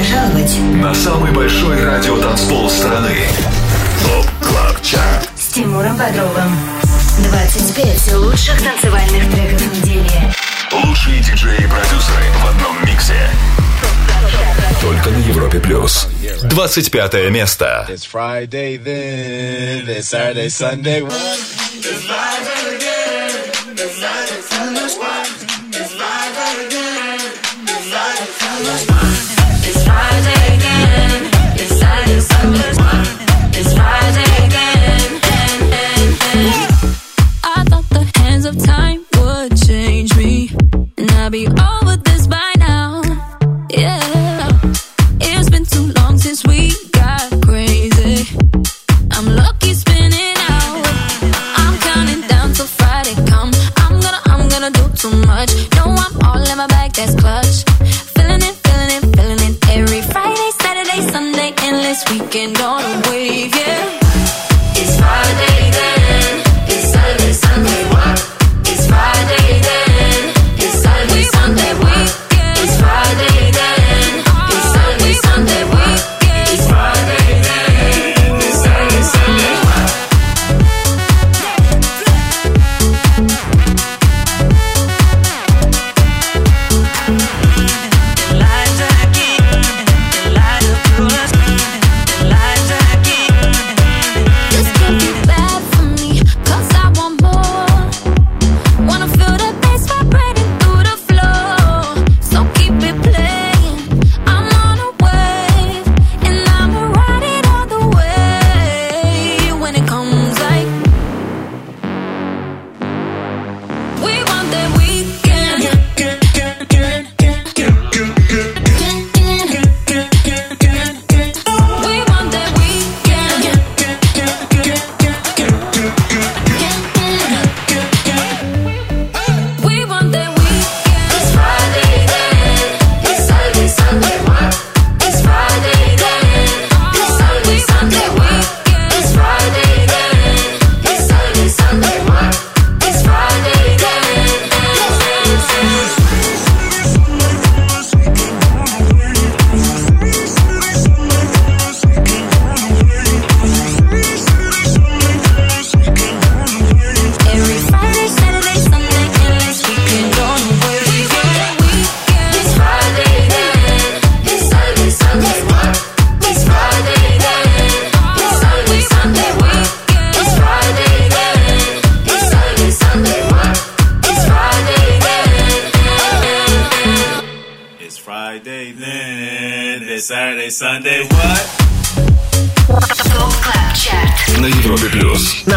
пожаловать на самый большой радиотанцпол страны. ТОП КЛАБ ЧАРТ с Тимуром Бодровым. 25 лучших танцевальных треков недели. Лучшие диджеи и продюсеры в одном миксе. Только на Европе плюс. 25 место. It's Friday then, it's Saturday, Sunday. It's live again. It's live, what?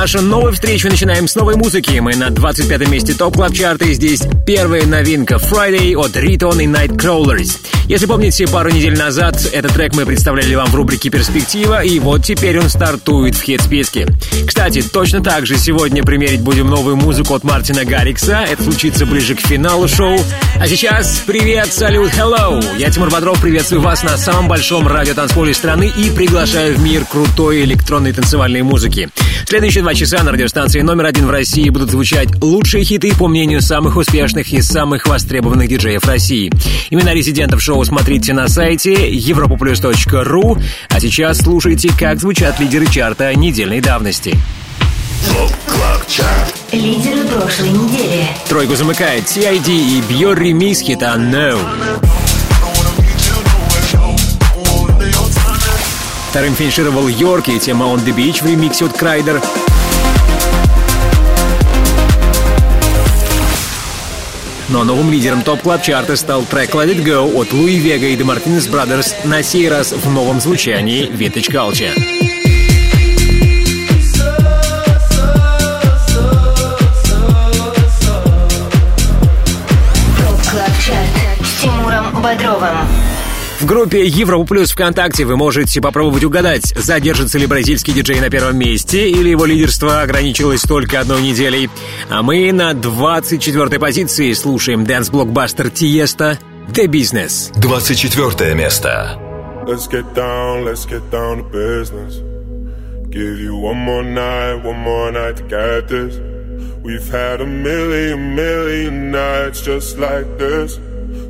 Нашу новую встречу начинаем с новой музыки. Мы на 25 месте топ клаб чарта и здесь первая новинка Friday от Riton и Nightcrawlers. Если помните, пару недель назад этот трек мы представляли вам в рубрике «Перспектива», и вот теперь он стартует в хит-списке. Кстати, точно так же сегодня примерить будем новую музыку от Мартина Гаррикса. Это случится ближе к финалу шоу. А сейчас привет, салют, hello! Я Тимур Бодров, приветствую вас на самом большом радиотанцполе страны и приглашаю в мир крутой электронной танцевальной музыки. Следующие два часа на радиостанции номер один в России будут звучать лучшие хиты по мнению самых успешных и самых востребованных диджеев России. Имена резидентов шоу смотрите на сайте europoplus.ru. А сейчас слушайте, как звучат лидеры чарта недельной давности. Лидеры прошлой недели. Тройку замыкает TID и Бьорри Мисс хита No. Вторым финишировал Йорк и тема On The Beach в ремиксе от Kryder. Но новым лидером Top Club Chart а стал трек Let It Go от Louie Vega и The Martinez Brothers, на сей раз в новом звучании Vintage Culture. В группе Европа Плюс ВКонтакте вы можете попробовать угадать, задержится ли бразильский диджей на первом месте или его лидерство ограничилось только одной неделей. А мы на 24-й позиции слушаем dance-блокбастер Tiësto «The Business». 24 место. Let's get down, let's get down to business. Give you one more night, one more night to get this. We've had a million, million nights just like this.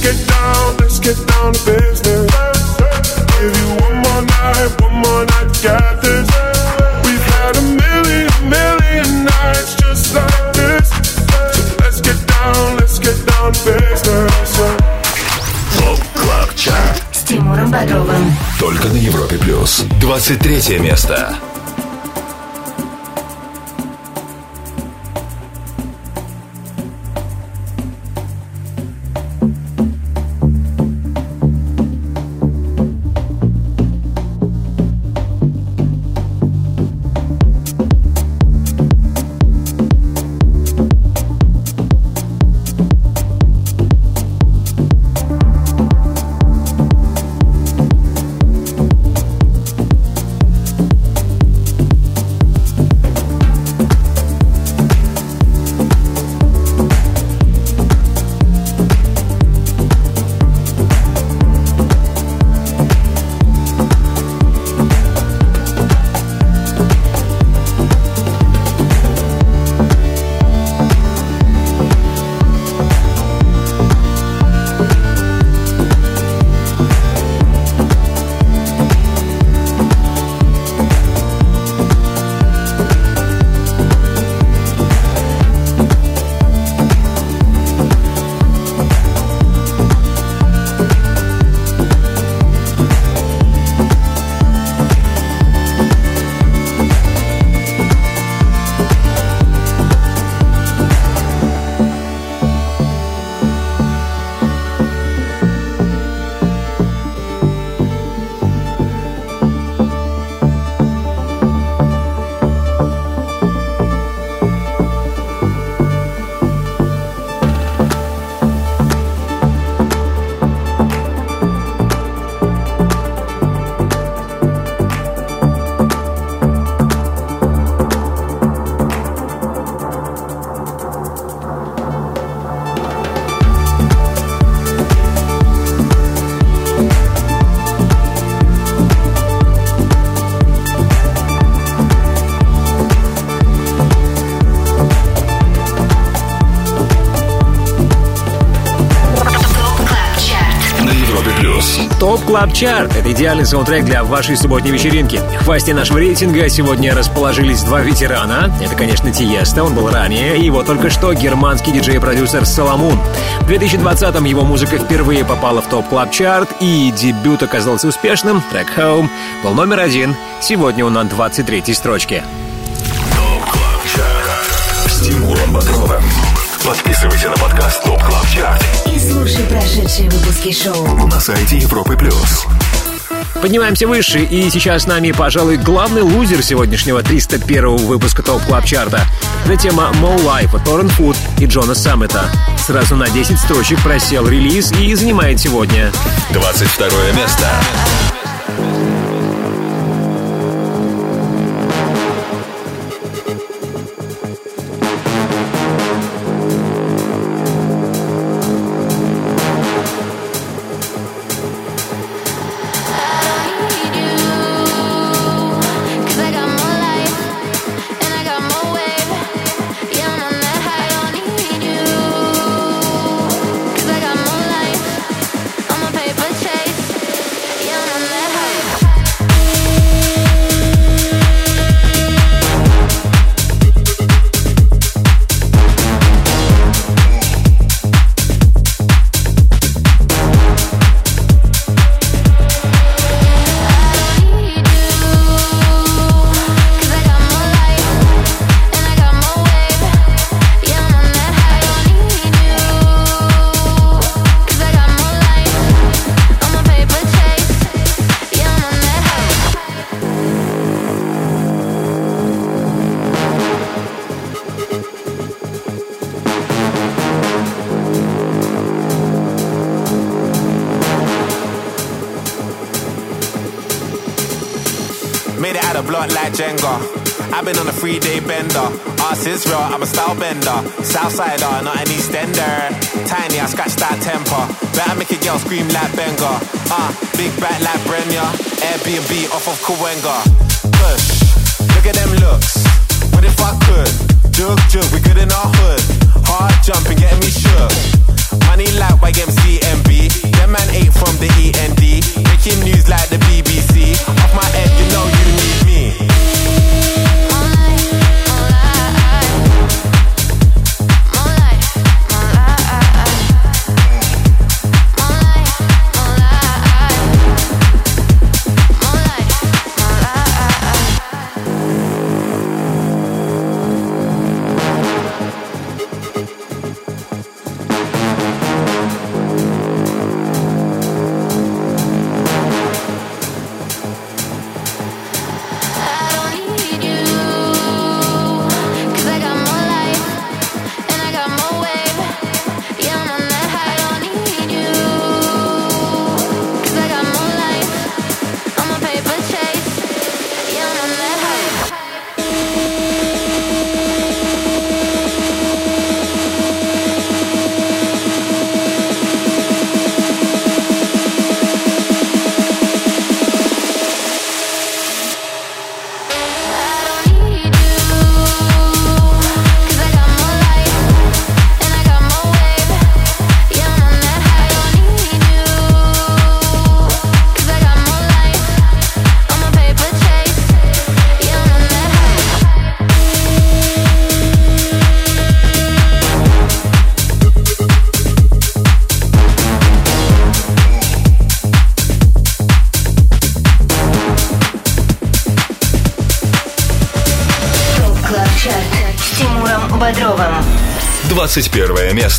Let's get down, let's get down to business. Give you one more night, one more night to get this. We've had a million, million nights just like this. So let's get down, let's get down to business. ТОП КЛАБ ЧАРТ С Тимуром Бодровым. Только на Европе Плюс. 23 место. Top Club Chart – это идеальный саундтрек для вашей субботней вечеринки. В хвосте нашего рейтинга сегодня расположились два ветерана. Это, конечно, Tiësto, он был ранее, и только что германский диджей-продюсер Solomun. В 2020-м его музыка впервые попала в Top Club Chart, и дебют оказался успешным. Трек «Home» был номер один. Сегодня он на 23-й строчке. С Тимуром Бодровым. Подписывайся на подкаст Top Club Chart И слушай прошедшие выпуски шоу. на сайте Европы Плюс. Поднимаемся выше, и сейчас с нами, пожалуй, главный лузер сегодняшнего 301 выпуска Top Club Chart а. Это тема More Life от Torren Foot и Джона Саммита. Сразу на 10 строчек просел релиз и занимает сегодня 22 место. Southsider, not an Eastender. Tiny, I scratch that temper. Better make a girl scream like Benga. Ah, uh, big back like Brenya. Airbnb off of Kawenga. Push, look at them looks. What if I could? Jug, jug, we good in our hood. Hard jumping, getting me shook. Money like YMCMB. Them man ate from the END. Making news like the BBC. Off my head, you know 21 место.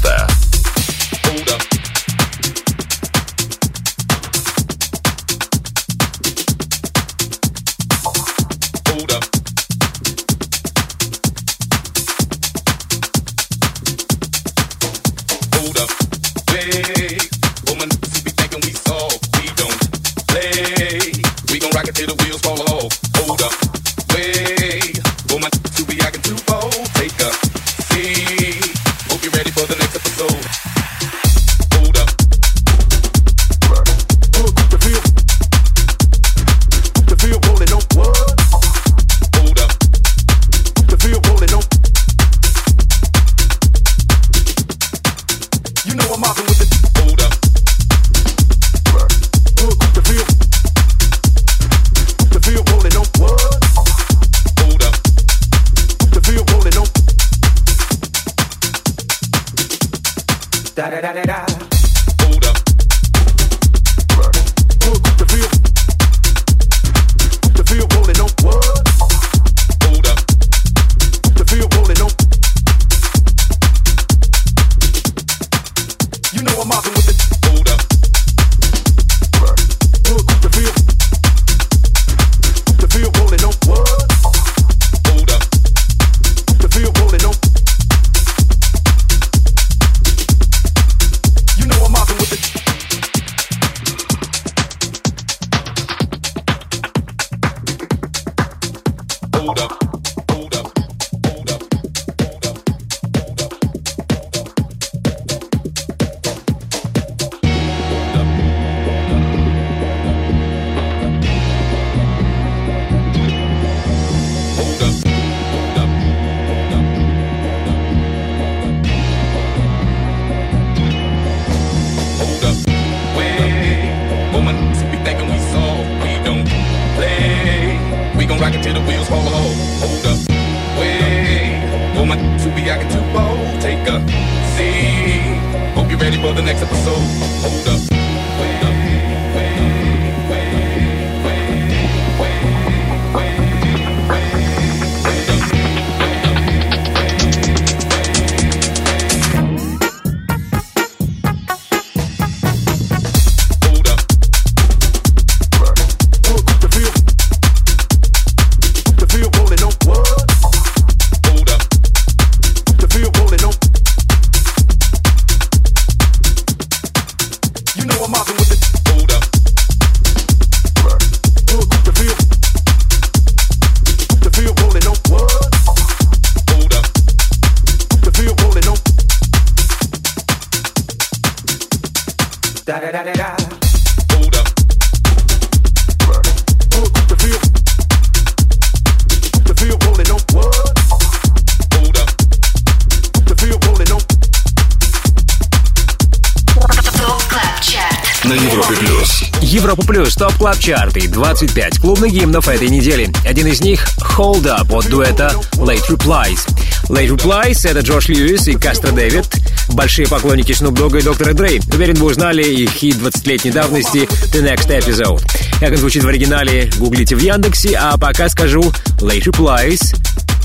Club Chart ы 25 клубных гимнов этой недели. Один из них Hold Up от дуэта Late Replies. Late Replies — это Джош Льюис и Кастро Дэвид, большие поклонники Snoop Dogg и Доктора Dre. Уверен, вы узнали их хит 20-летней давности The Next Episode. Как он звучит в оригинале, гуглите в Яндексе, а пока скажу Late Replies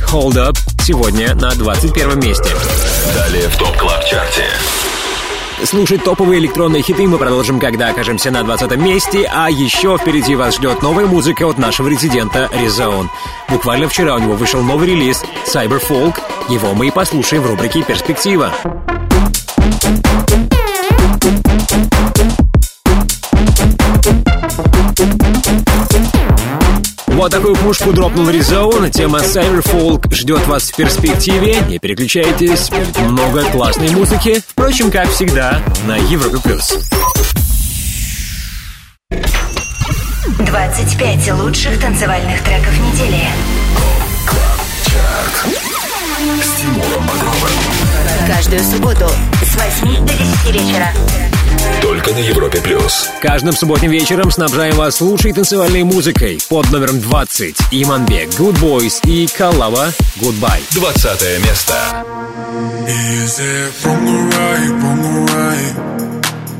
Hold Up сегодня на 21 месте. Далее в Top Club Chart е. Слушать топовые электронные хиты мы продолжим, когда окажемся на 20 месте, а еще впереди вас ждет новая музыка от нашего резидента Резон. Буквально вчера у него вышел новый релиз Cyberfolk. Его мы и послушаем в рубрике «Перспектива». Вот такую пушку дропнул Резоун. Тема Cyberfolk ждет вас в перспективе. Не переключайтесь, много классной музыки. Впрочем, как всегда, на Европе+. плюс. 25 лучших танцевальных треков недели. Каждую субботу с 8 до 10 вечера. Только на Европе плюс. Каждым субботним вечером снабжаем вас лучшей танцевальной музыкой под номером 20. Иманбек, Good Boys и Калава, Goodbye. 20 место. Is it wrong or right, wrong or right?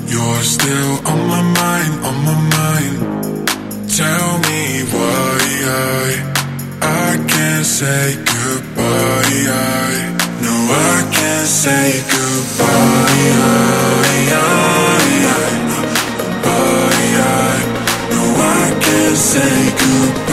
You're still on my mind, on my mind. Tell me why I, I can't say goodbye. I, no, I can't say goodbye. I, I, say goodbye.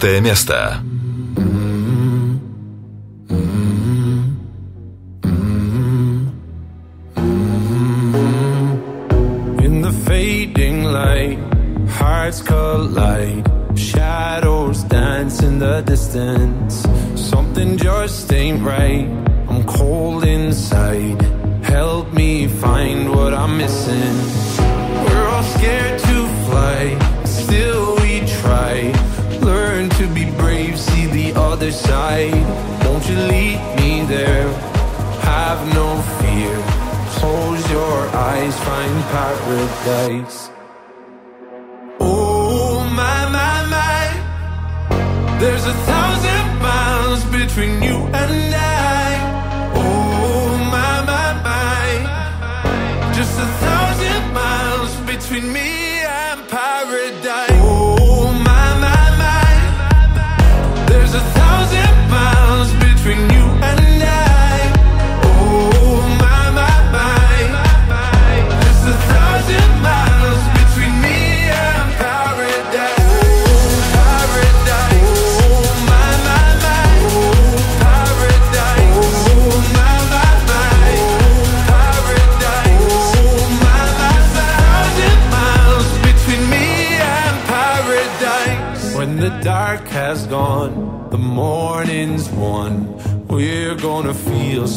19 место. Between me and paradise.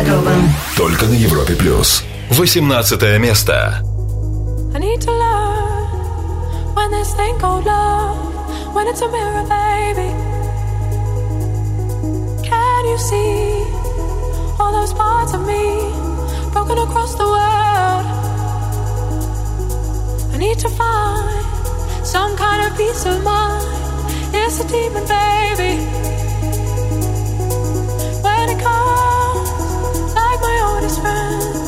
Тимуром Бодровым. Только на Европе плюс. 18 место. I need to learn when this thing called love, when it's a mirror, baby. Can you see all those parts of me broken across the world? I need to find some kind of peace of mind. It's a demon, baby. When it comes like friends.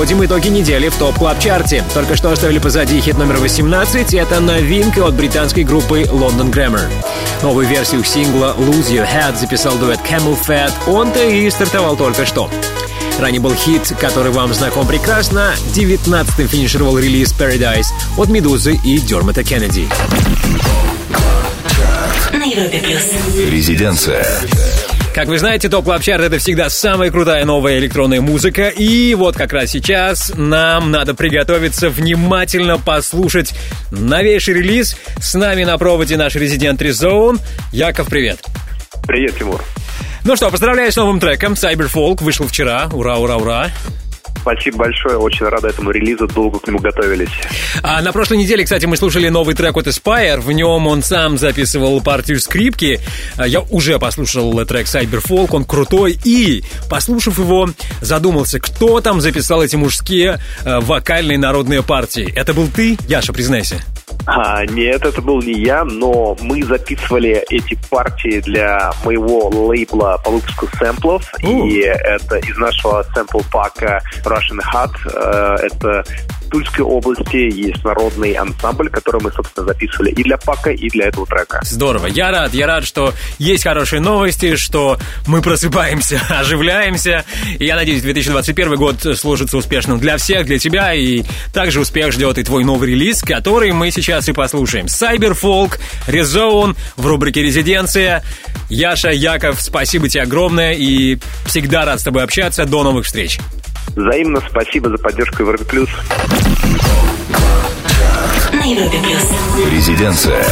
Подводим итоги недели в Top Club Chart е. Только что оставили позади хит номер 18. Это новинка от британской группы London Grammar. Новую версию сингла Lose Your Head записал дуэт CamelPhat. Он-то и стартовал только что. Ранее был хит, который вам знаком прекрасно. 19-м финишировал релиз Paradise от Медузы и Дермота Кеннеди. На Европе плюс. Резиденция. Как вы знаете, Top Club Chart — это всегда самая крутая новая электронная музыка. И вот как раз сейчас нам надо приготовиться внимательно послушать новейший релиз. С нами на проводе наш резидент Резоун. Яков, привет. Привет, Тимур. Ну что, поздравляю с новым треком. Cyberfolk вышел вчера. Ура, ура, ура. Спасибо большое, очень рада этому релизу, долго к нему готовились. А на прошлой неделе, кстати, мы слушали новый трек от Aspire. В нем он сам записывал партию скрипки. А Я уже послушал трек Cyberfolk, он крутой. И, послушав его, задумался, кто там записал эти мужские э, вокальные народные партии. Это был ты, Яша, признайся. А, нет, это был не я, но мы записывали эти партии для моего лейбла по выпуску сэмплов. И это из нашего сэмпл-пака Russian Hut. Э, Это Тульской области есть народный ансамбль, который мы, собственно, записывали и для пака, и для этого трека. Здорово. Я рад, я рад, что есть хорошие новости, что мы просыпаемся, оживляемся. И я надеюсь, 2021 год сложится успешным для всех, для тебя. И также успех ждет и твой новый релиз, который мы сейчас и послушаем. Cyberfolk, Резоун в рубрике «Резиденция». Яша, Яков, спасибо тебе огромное и всегда рад с тобой общаться. До новых встреч. Взаимно спасибо за поддержку Европе Плюс. На Европе плюс. Резиденция.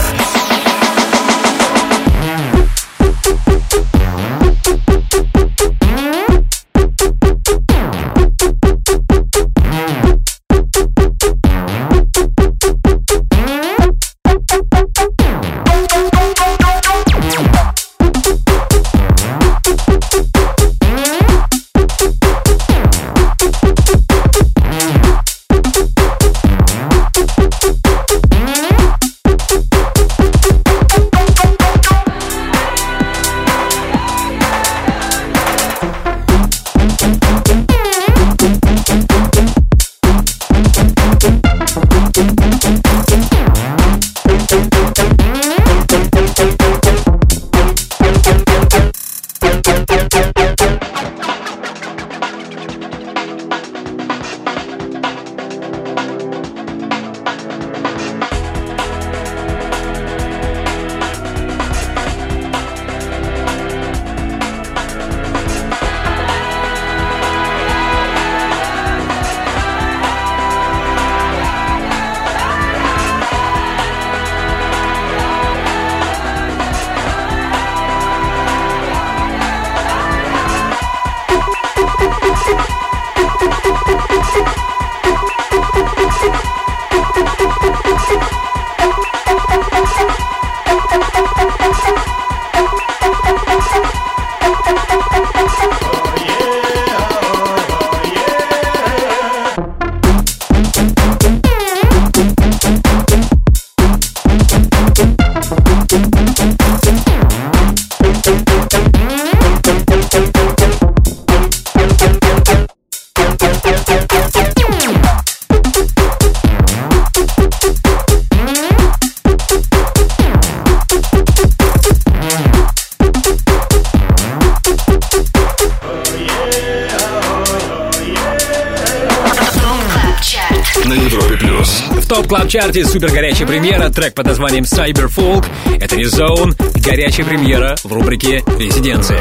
Club Chart е супер горячая премьера, трек под названием Cyberfolk. Это Резоун, горячая премьера в рубрике «Резиденция».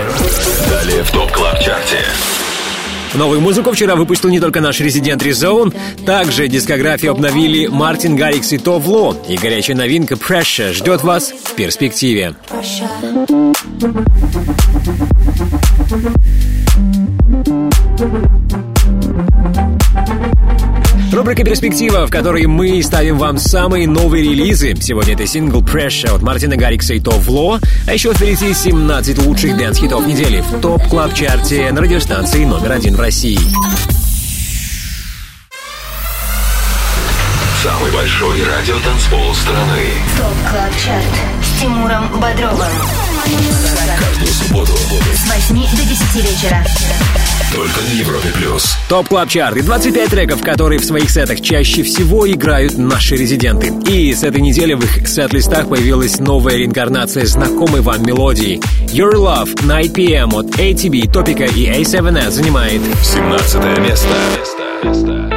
Далее в Top Club Chart е. Новую музыку вчера выпустил не только наш резидент Резоун, также дискографию обновили Мартин Гаррикс и Tove Lo, и горячая новинка Pressure ждет вас в перспективе. Рубрика «Перспектива», в которой мы ставим вам самые новые релизы. Сегодня это сингл «Pressure» от Мартина Гаррикса и Tove Lo, а еще впереди 17 лучших dance-хитов недели в Top Club Chart е на радиостанции номер один в России. Самый большой радио танцпол страны. Top Club Chart с Тимуром Бодровым. Каждую до 10 вечера. Только на Европе. Top Club Chart и 25 треков, которые в своих сетах чаще всего играют наши резиденты. И с этой недели в их сет-листах появилась новая реинкарнация знакомой вам мелодии. Your Love Nine PM от ATB, Topic а и A7S занимает 17 место. место, место.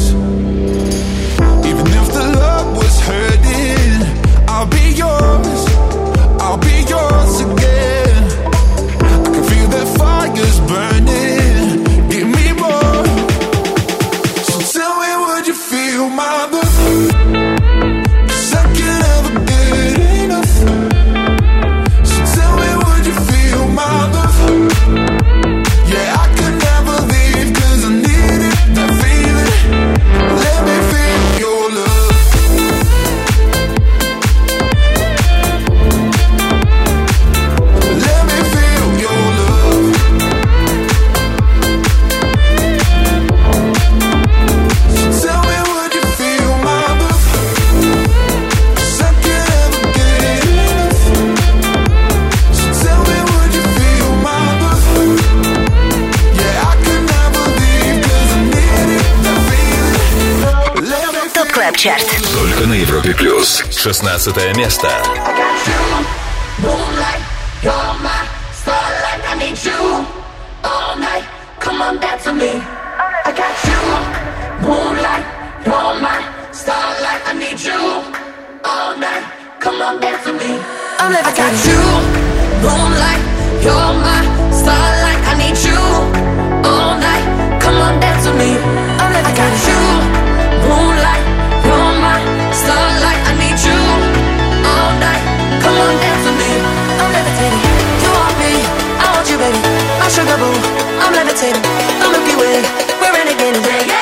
Чарт. Только на Европе Плюс. 16 место. I'm never got you, moonlight, you're my starlight. I need you all night. Come on, dance with me. I'm never got you, moonlight. sugar boom. I'm levitating, the Milky Way. We're renegading. yeah, yeah.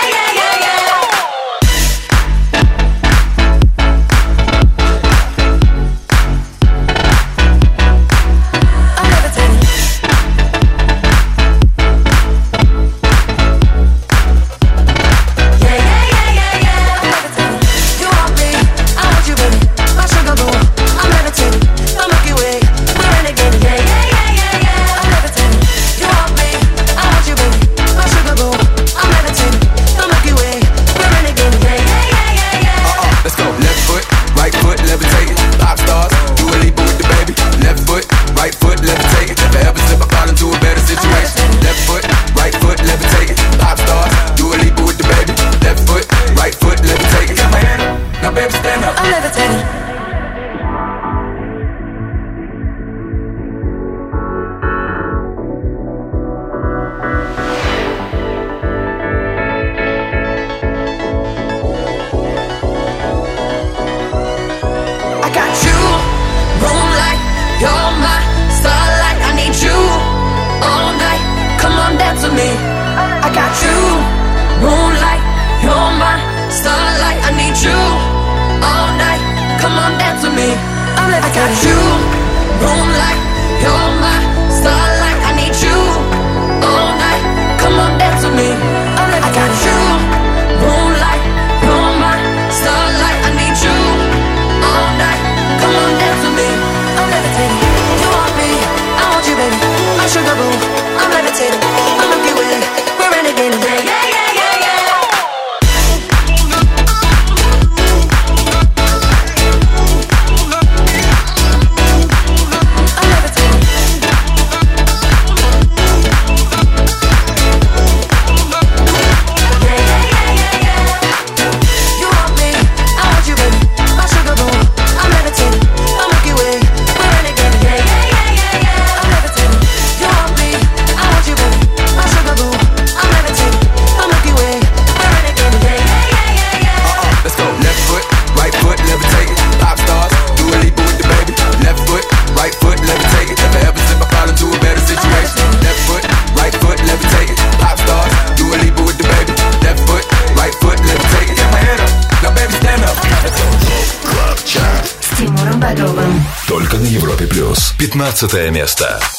15 место.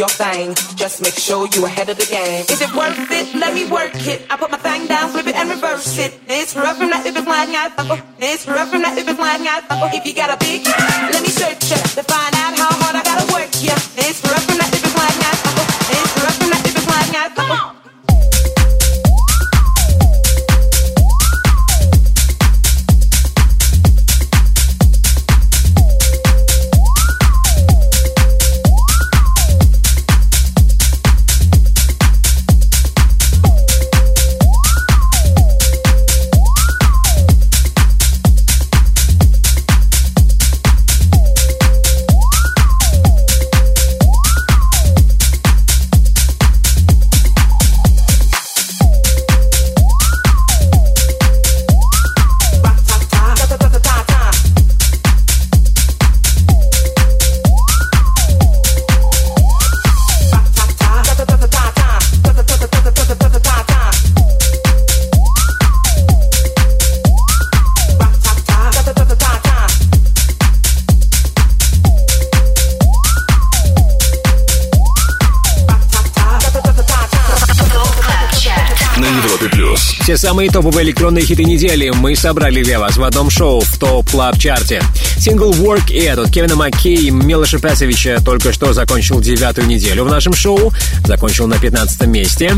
Your thing. Just make sure you're ahead of the game. Is it worth it? Let me work самые топовые электронные хиты недели мы собрали для вас в одном шоу в Top Club Чарте. Сингл Work It от Кевина Маккей и Милоша Песовича только что закончил девятую неделю в нашем шоу. Закончил на 15 месте.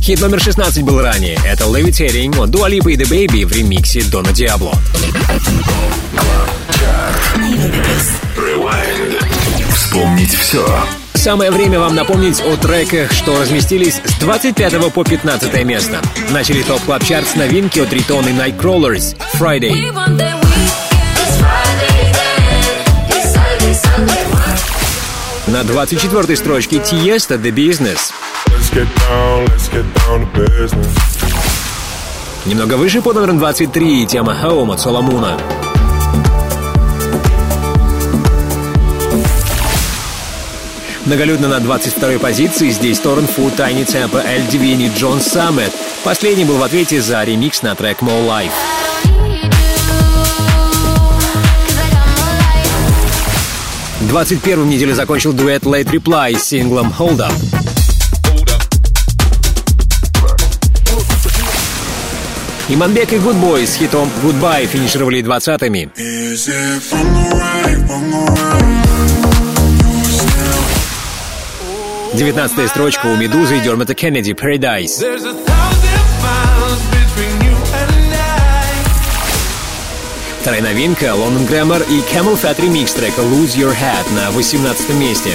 Хит номер 16 был ранее. Это Levitating от Dua Lipa и DaBaby в ремиксе Дона Диабло. Вспомнить все. Самое время вам напомнить о треках, что разместились с 25 по 15 место. Начали топ клаб чарт с новинки от Ритон и Nightcrawlers Friday. На 24 строчке Тиеста The Business. Let's get down, let's get down to business. Немного выше под номером 23 тема Home от Соломуна. Многолюдно на 22 позиции здесь Торрен Фу, Тайни Темпа, Эль Дивини, Джон Саммет. Последний был в ответе за ремикс на трек More Life. Двадцать первым неделю закончил дуэт Late Reply с синглом Hold Up. Иманбек и Boy с хитом Goodbye финишировали двадцатыми. 19 строчка у Медузы и Дермата Кеннеди Paradise. Вторая новинка Лондон Грэммер и Camel Fat ремикс трека Lose Your Head на 18 месте.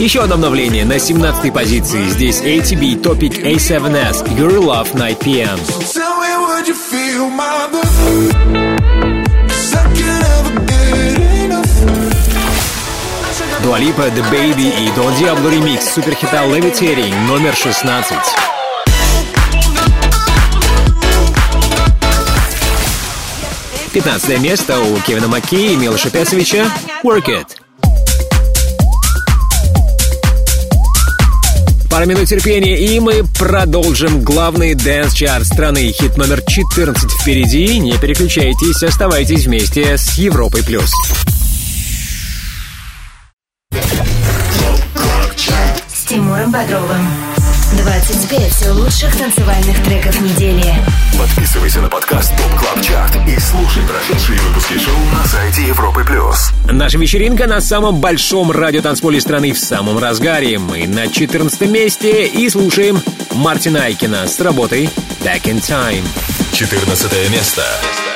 Еще одно обновление на 17 позиции. Здесь ATB Topic A7S Your Love Night PM. Tell Дуалипа, DaBaby и Don Diablo ремикс суперхита Levitating номер 16. 15 место у Кевина Маккей и Милоша Песовича «Work It». Пара минут терпения, и мы продолжим главный дэнс-чарт страны. Хит номер 14 впереди. Не переключайтесь, оставайтесь вместе с Европой плюс. 25 лучших танцевальных треков недели. Подписывайся на подкаст Top Club Chart и слушай прошедшие выпуски шоу на сайте Европы плюс. Наша вечеринка на самом большом радиотанцполе страны в самом разгаре. Мы на 14 месте и слушаем Мартина Айкина с работой Back in Time. 14 место. Club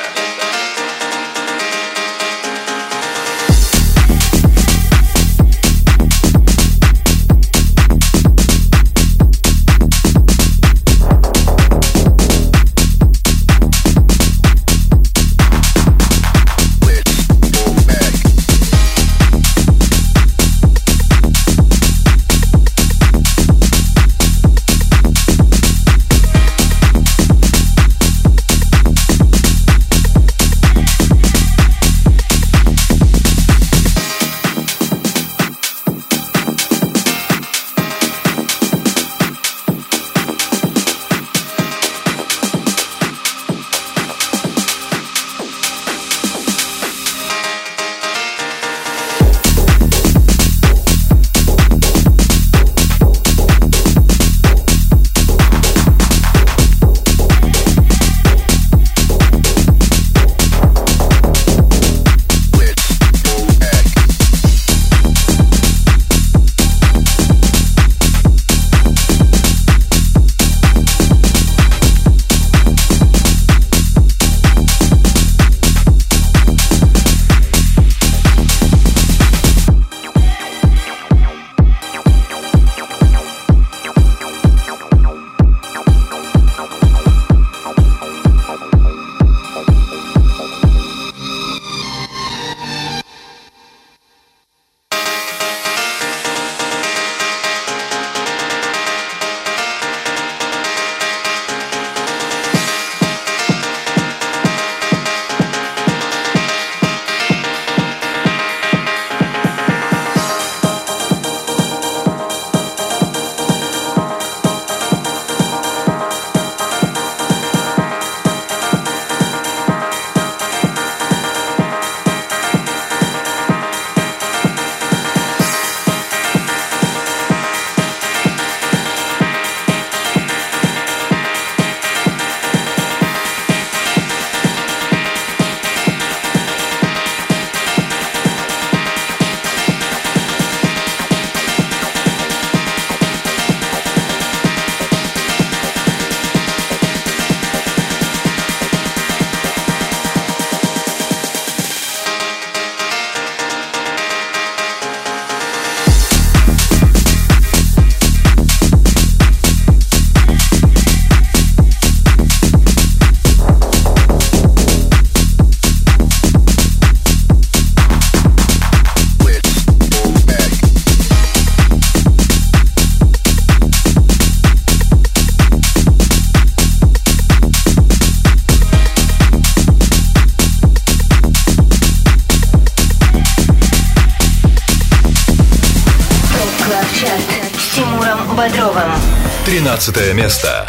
13 место.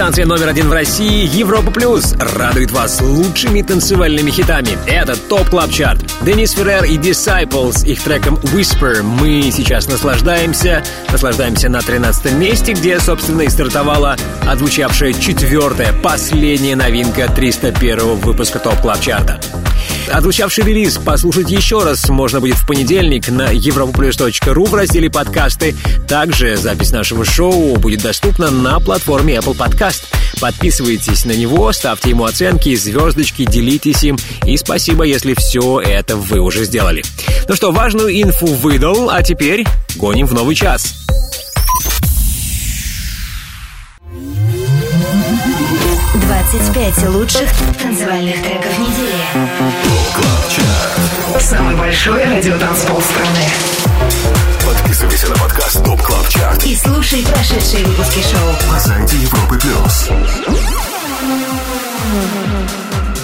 Радиостанция номер один в России Европа Плюс радует вас лучшими танцевальными хитами. Это Top Club Chart. Денис Феррер и Disciples их треком Whisper мы сейчас наслаждаемся. Наслаждаемся на 13 месте, где, собственно, и стартовала отзвучавшая четвертая, последняя новинка 301 выпуска Top Club Чарта. Отзвучавший релиз послушать еще раз можно будет в понедельник на europaplus.ru в разделе подкасты. Также запись нашего шоу будет доступна на платформе Apple Podcast. Подписывайтесь на него, ставьте ему оценки, звездочки, делитесь им. И спасибо, если все это вы уже сделали. Ну что, важную инфу выдал, а теперь гоним в новый час. Двадцать пять лучших танцевальных треков недели. Самый большой радиотанцпол страны. Подписывайся на подкаст Top Club Chart И слушай прошедшие выпуски шоу. на сайте Европы Плюс.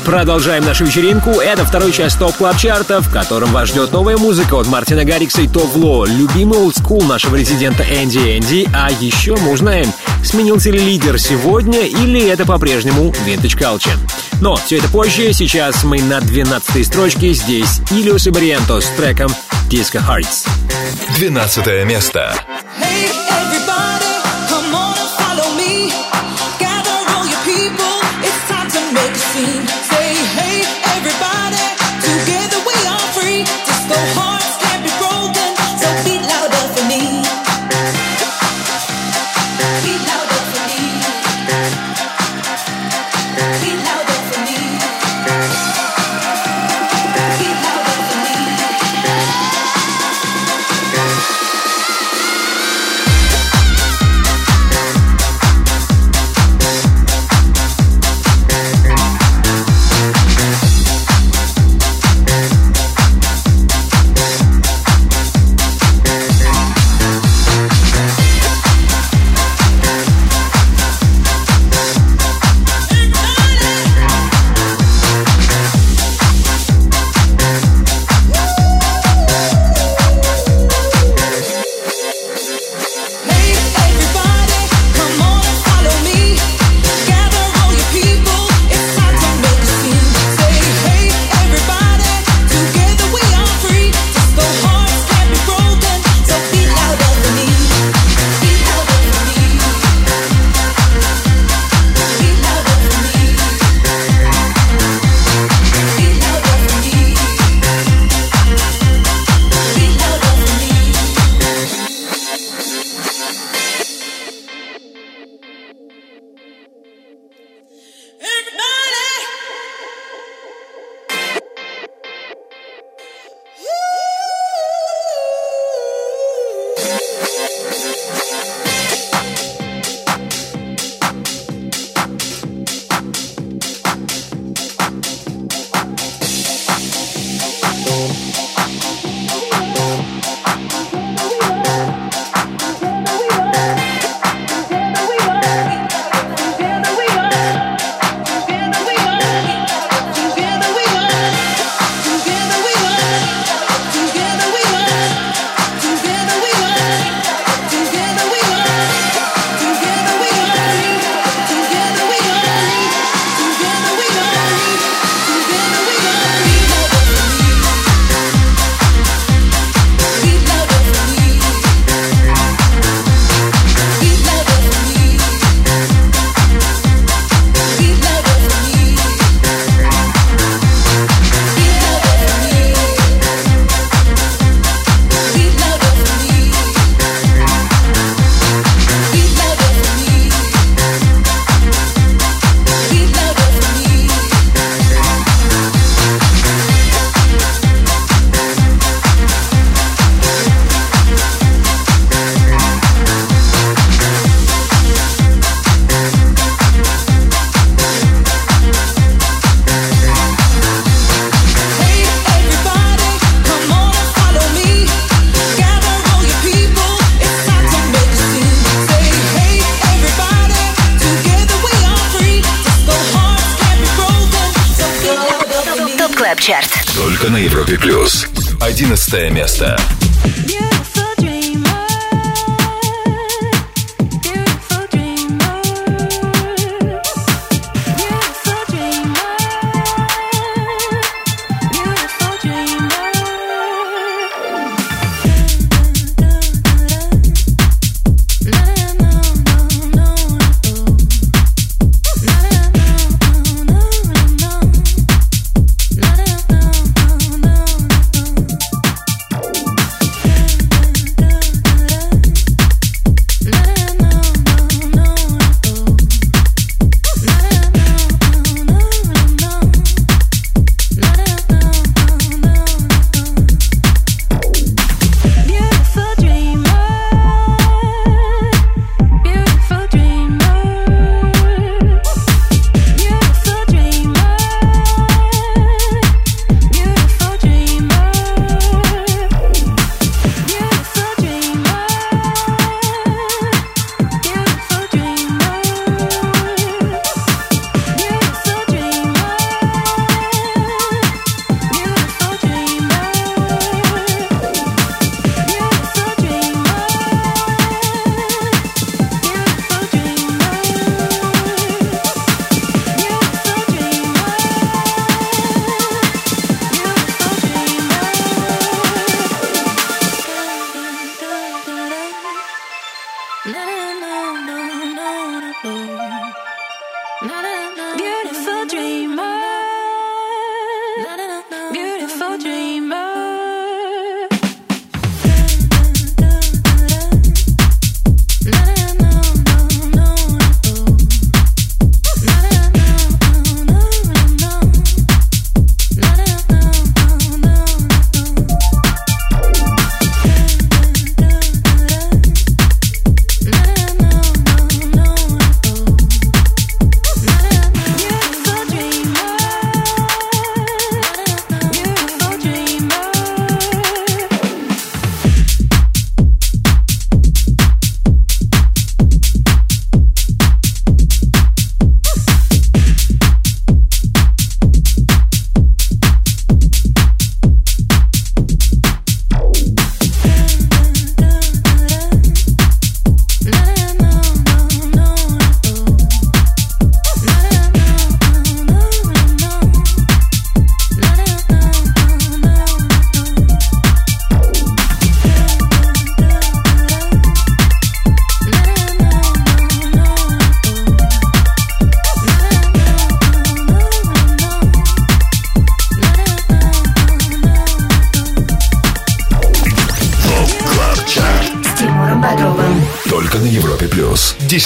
Продолжаем нашу вечеринку. Это второй час Top Club Чарта, в котором вас ждет новая музыка от Мартина Гаррикса и Tove Lo, любимый олдскул нашего резидента Энди Энди, а еще мы узнаем, сменился ли лидер сегодня или это по-прежнему Vintage Culture. Но все это позже, сейчас мы на 12 строчке, здесь Илиус и Бриенто с треком Disco Hearts. 12 место. Hey 11 место.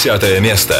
10 место.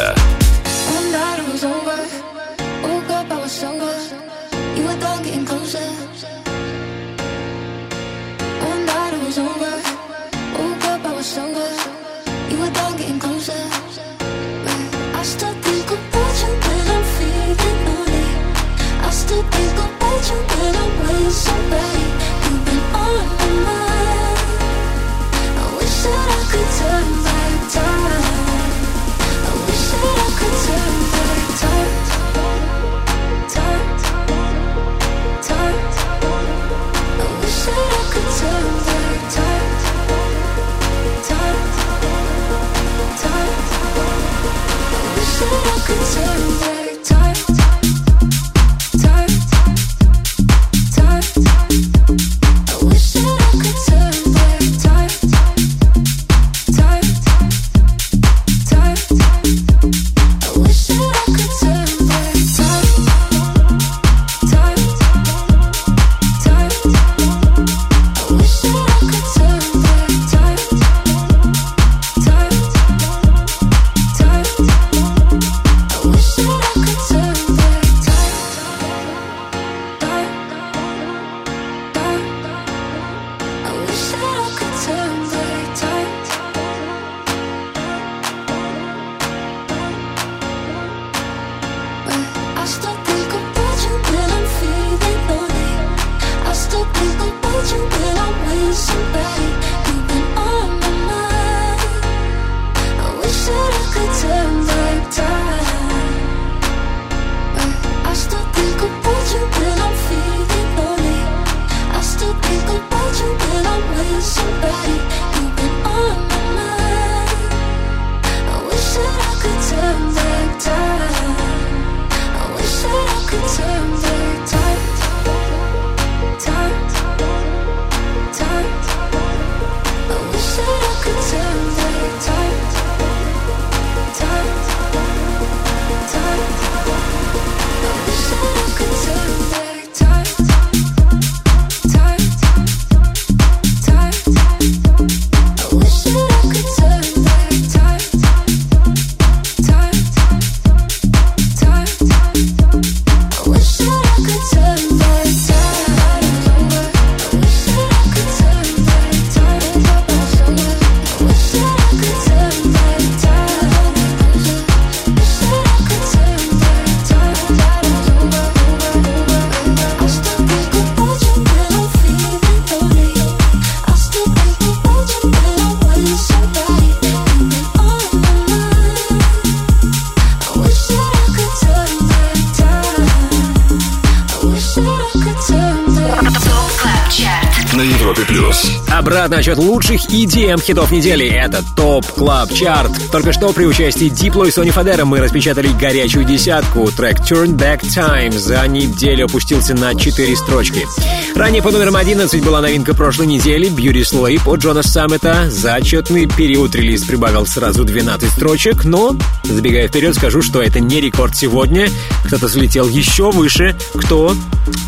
EDM хитов недели. Это Top Club Chart. Только что при участии Дипло и Сонни Фодера мы распечатали горячую десятку. Трек Turn Back Time за неделю опустился на 4 строчки. Ранее по номерам 11 была новинка прошлой недели Beauty Sleep от Джона Саммита. За отчетный период релиз прибавил сразу 12 строчек, но, забегая вперед, скажу, что это не рекорд сегодня. Кто-то взлетел еще выше, кто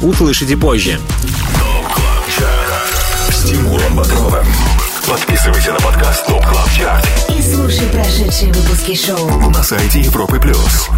услышите позже. С Бодровым. Подписывайся на подкаст Top Club Chart. И слушай прошедшие выпуски шоу на сайте Европы плюс.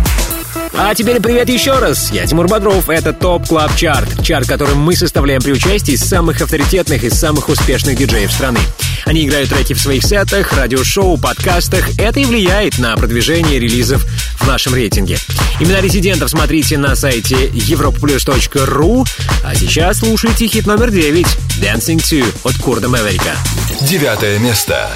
А теперь привет еще раз. Я Тимур Бодров. Это Top Club Chart. Чарт, который мы составляем при участии самых авторитетных и самых успешных диджеев страны. Они играют треки в своих сетах,, радиошоу, подкастах. Это и влияет на продвижение релизов в нашем рейтинге. Имена резидентов смотрите на сайте europaplus.ru. А сейчас слушайте хит номер девять. Dancing 2 от Курда Меверика. Девятое место.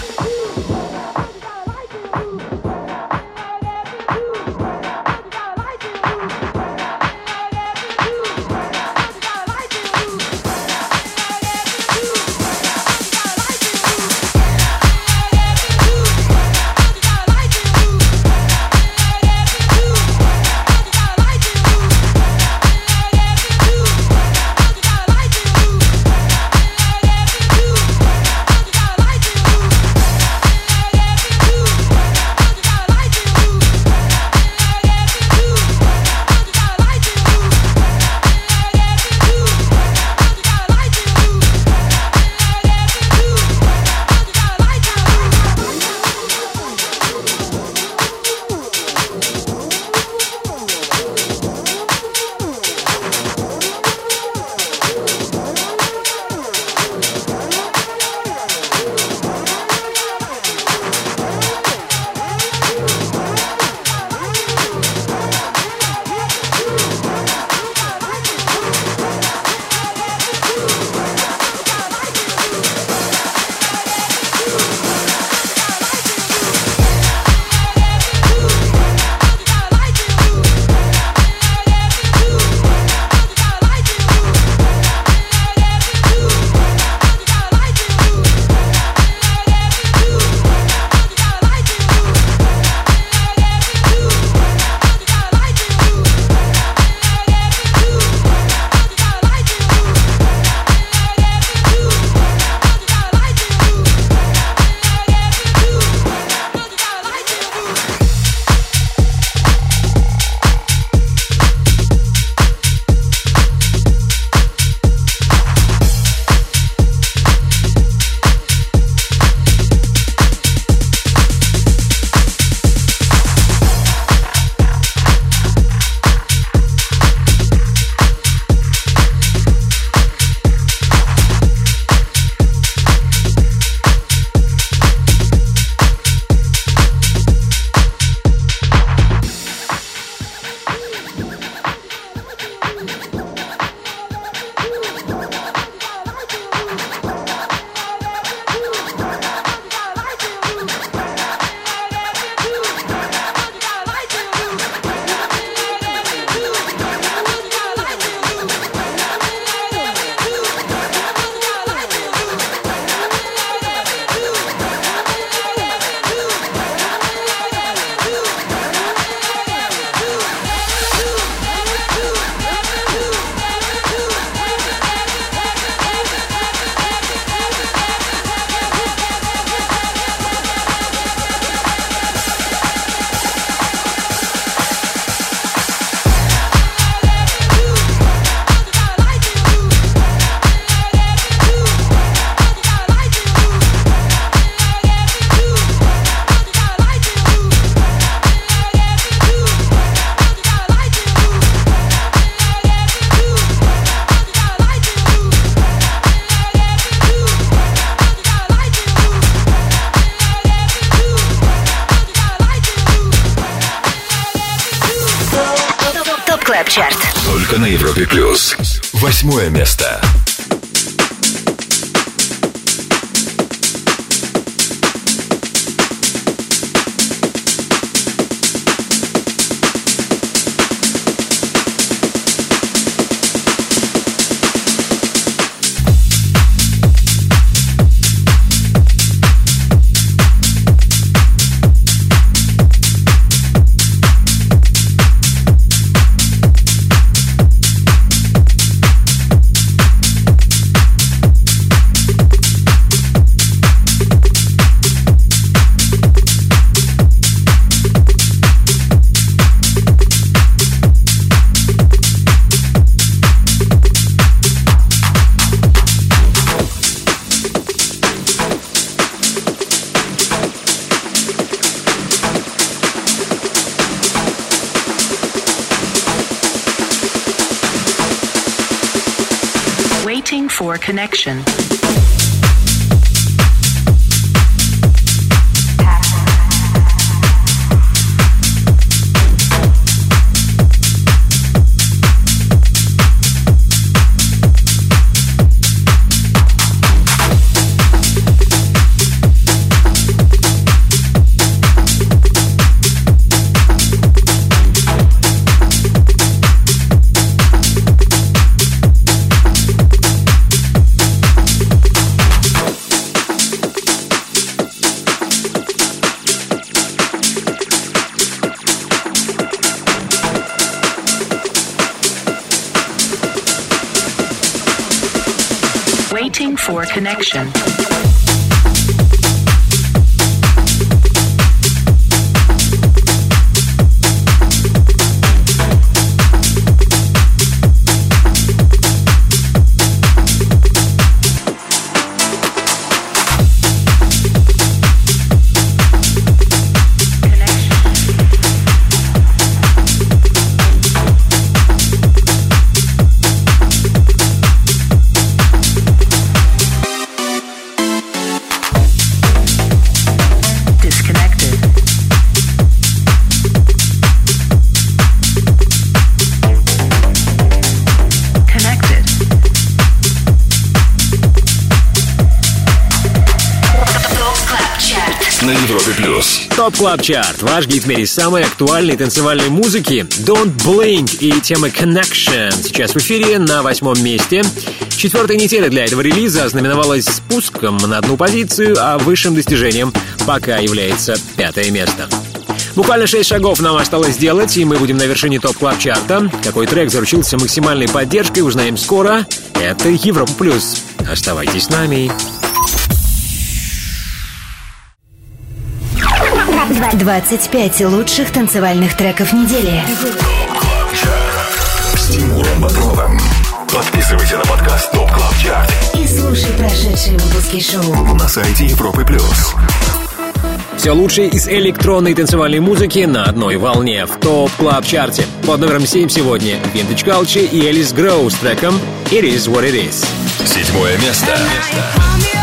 Top Club Chart. Ваш гид в мире самой актуальной танцевальной музыки. Don't Blink и тема Connection. Сейчас в эфире на восьмом месте. Четвертая неделя для этого релиза ознаменовалась спуском на одну позицию, а высшим достижением пока является пятое место. Буквально 6 шагов нам осталось сделать, и мы будем на вершине Top Club Чарта Какой трек заручился максимальной поддержкой, узнаем скоро. Это Европа Плюс. Оставайтесь с нами. 25 лучших танцевальных треков недели. С Тимуром Бодровым. Подписывайся на подкаст Top Club Chart И слушай прошедшие выпуски шоу. на сайте Европы плюс. Все лучшее из электронной танцевальной музыки на одной волне в Top Club Чарте Под номером 7 сегодня Vintage Culture и Элис Легроу с треком It Is What It Is. Седьмое место. No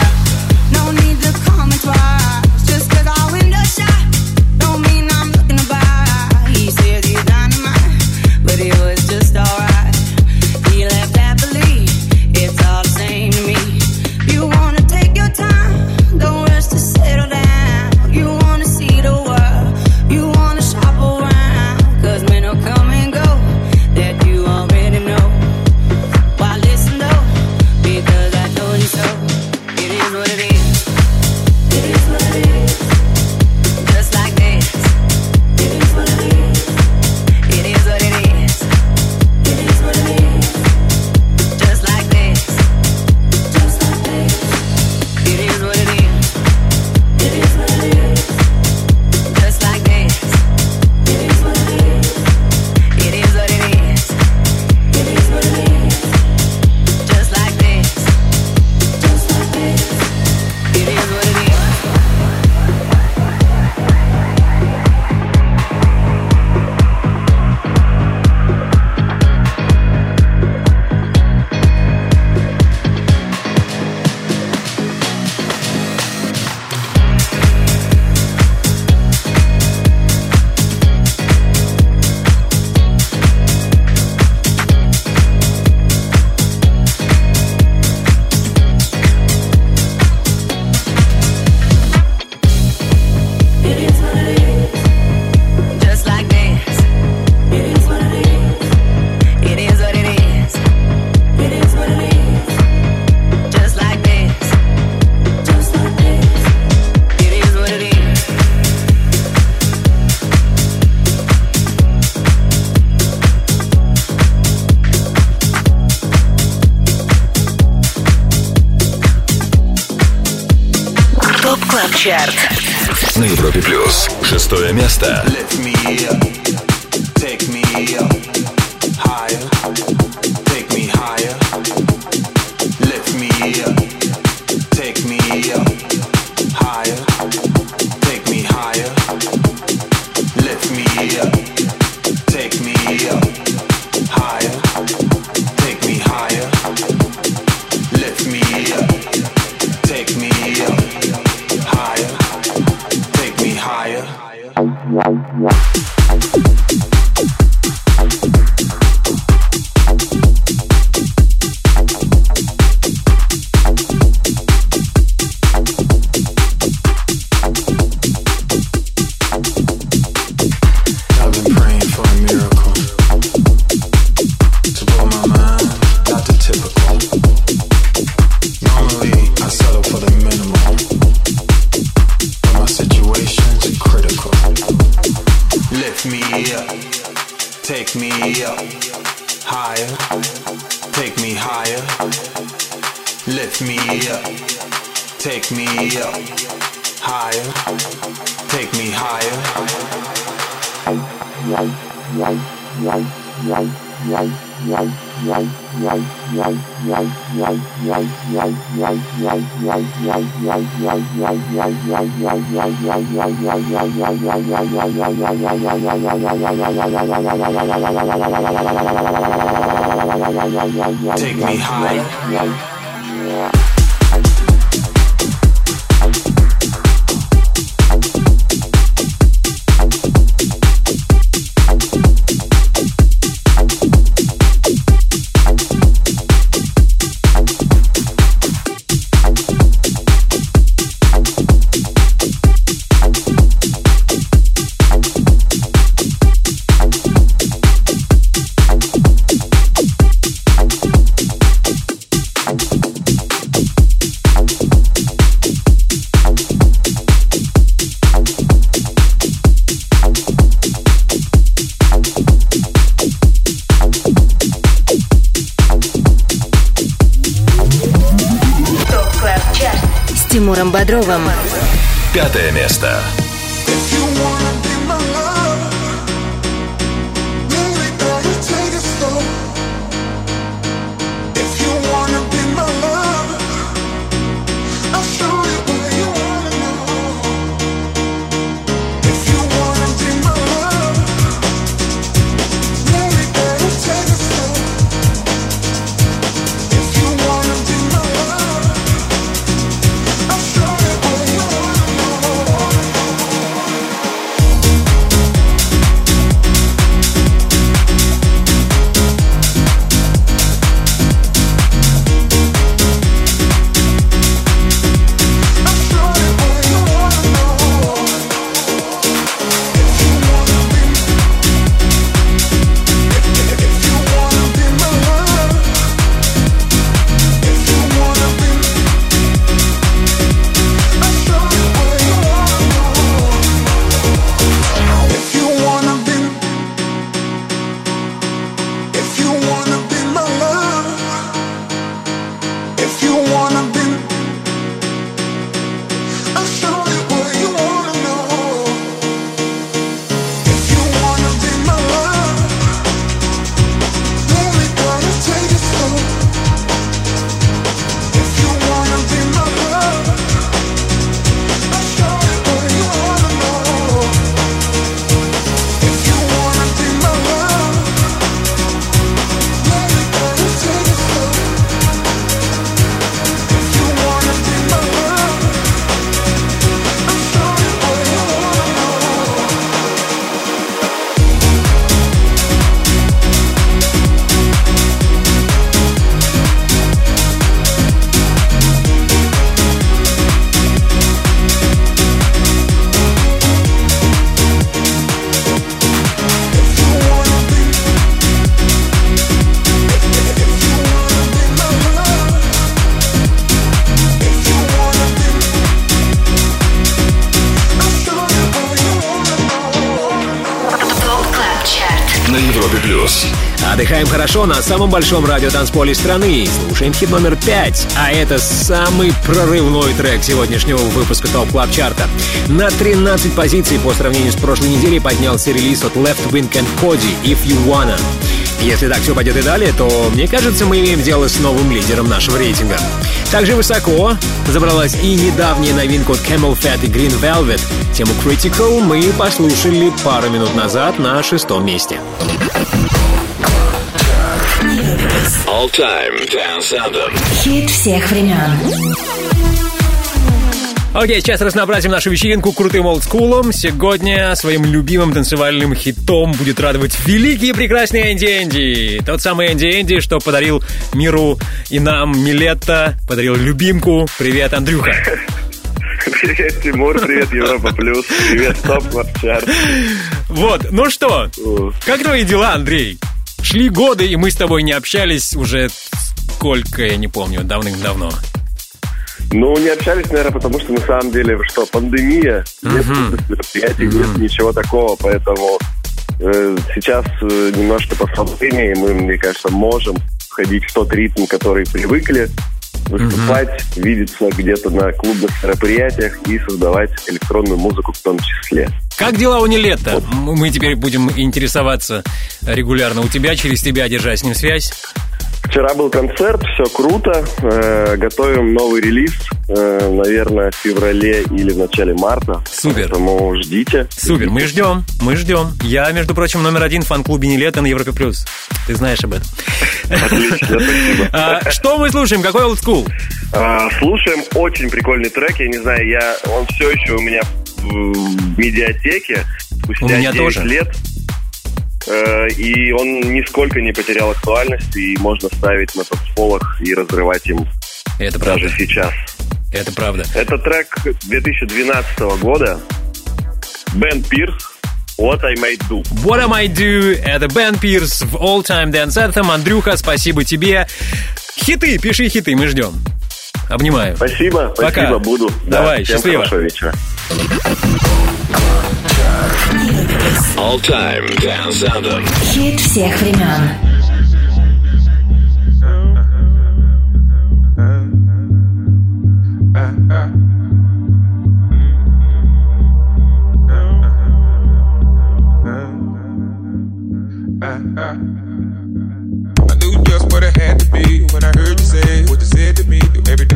шестое место. higher. Take me higher. Take me higher. Хорошо на самом большом радиотанцполе страны. Слушаем хит номер пять. А это самый прорывной трек сегодняшнего выпуска Top Club Чарта. На 13 позиций по сравнению с прошлой неделей поднялся релиз от Left Wing and Cody «If You Wanna». Если так все пойдет и далее, то, мне кажется, мы имеем дело с новым лидером нашего рейтинга. Также высоко забралась и недавняя новинка от CamelPhat и Green Velvet. Тему Critical мы послушали пару минут назад на шестом месте. All Time Dance Anthem. Хит всех времен. Окей, сейчас разнообразим нашу вечеринку крутым олдскулом. Сегодня своим любимым танцевальным хитом будет радовать великий и прекрасный Энди Энди. Тот самый Энди Энди, что подарил миру и нам Милетта, подарил любимку. Привет, Андрюха. Привет, Тимур, привет, Европа Плюс, привет, Топ. Вот, ну что, как твои дела, Андрей? Шли годы, и мы с тобой не общались уже сколько, я не помню, давным-давно. Ну, не общались, наверное, потому что на самом деле, что, пандемия, нет крупных мероприятий, нет ничего такого, поэтому э, сейчас э, немножко послабление, и мы, мне кажется, можем входить в тот ритм, который привыкли, выступать, видеться где-то на клубных мероприятиях и создавать электронную музыку в том числе. Как дела у Нилетта? М- Мы теперь будем интересоваться регулярно у тебя, через тебя держать с ним связь. Вчера был концерт, все круто. Э, готовим новый релиз, э, наверное, в феврале или в начале марта. Супер. Поэтому ждите. Супер, мы ждем, мы ждем. Я, между прочим, номер один в фан-клубе Нилетта на Европе+. плюс. Ты знаешь об этом. Отлично, спасибо. А, Что мы слушаем? Какой олдскул? А, Слушаем очень прикольный трек. Я не знаю, я он все еще у меня в медиатеке. Спустя У меня 9 тоже. лет. Э, И он нисколько не потерял актуальности, и можно ставить на танцполах и разрывать им Это даже правда. сейчас. Это правда. Это трек 2012 года. Бен Пирс, What I Might Do. What I Do? Это Бен Пирс в All Time Dance Anthem. Андрюха, спасибо тебе. Хиты, пиши хиты, мы ждем. Обнимаю. Спасибо, Пока. спасибо, буду. Да, Давай, всем счастливо. хорошего вечера. All Time Dance Anthem. Хит всех времен. I knew just what it had to be when I heard you say what you said to me through every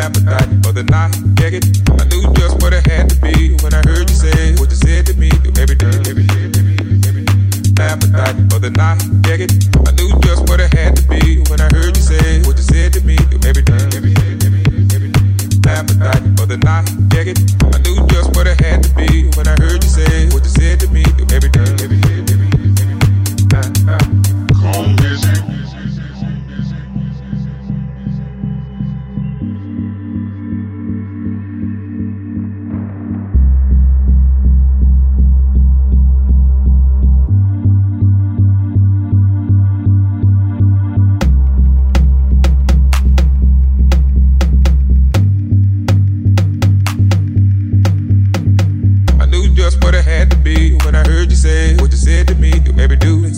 Appetite for the night, check it. I knew just what it had to be when I heard you say what you said to me through every day. Every day, every day. Appetite for the night, check it. I knew just what it had to be when I heard you say what you said to me through every day. Every day, every day. Appetite for the night, check it. I knew just what it had to be when I heard you say what you said to me through every day. Every day,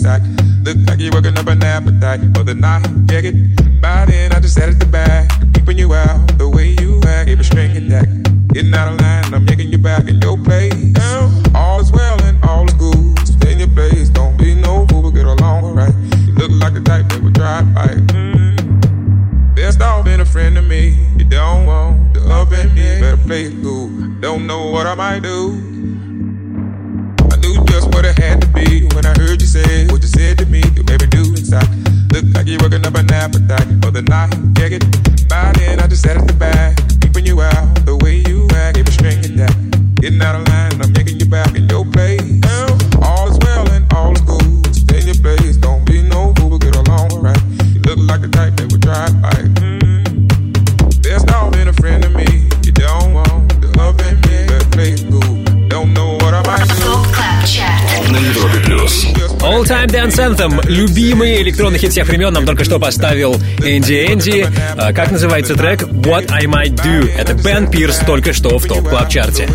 inside. Look like you're working up an appetite for the night. Check it. By then, I just at the back, keeping you out the way you act. Gave a string attack. Getting out of line, I'm yanking you back in your place. All is well and all is good. Stay in your place, don't be no fool, get along alright. You look like the type that would drive by. Mm. Best off being a friend to me. You don't want the up and me, better play it cool. Don't know what I might do. What it had to be when I heard you say what you said to me through every dude inside. Look like you're working up an appetite for the night. Check it. By then, I just sat at the back, keeping you out the way you act. Gave a string attack. Getting out of line, I'm yanking you back in your place. All is well and all is good. Stay in your place, don't be no fool, but get along alright. You look like the type that would drive by. Европе плюс. All Time Dance Anthem. Любимый электронный хит всех времен нам только что поставил Энди Энди. А, Как называется трек? What I Might Do. Это Бен Пирс только что в топ клаб чарте.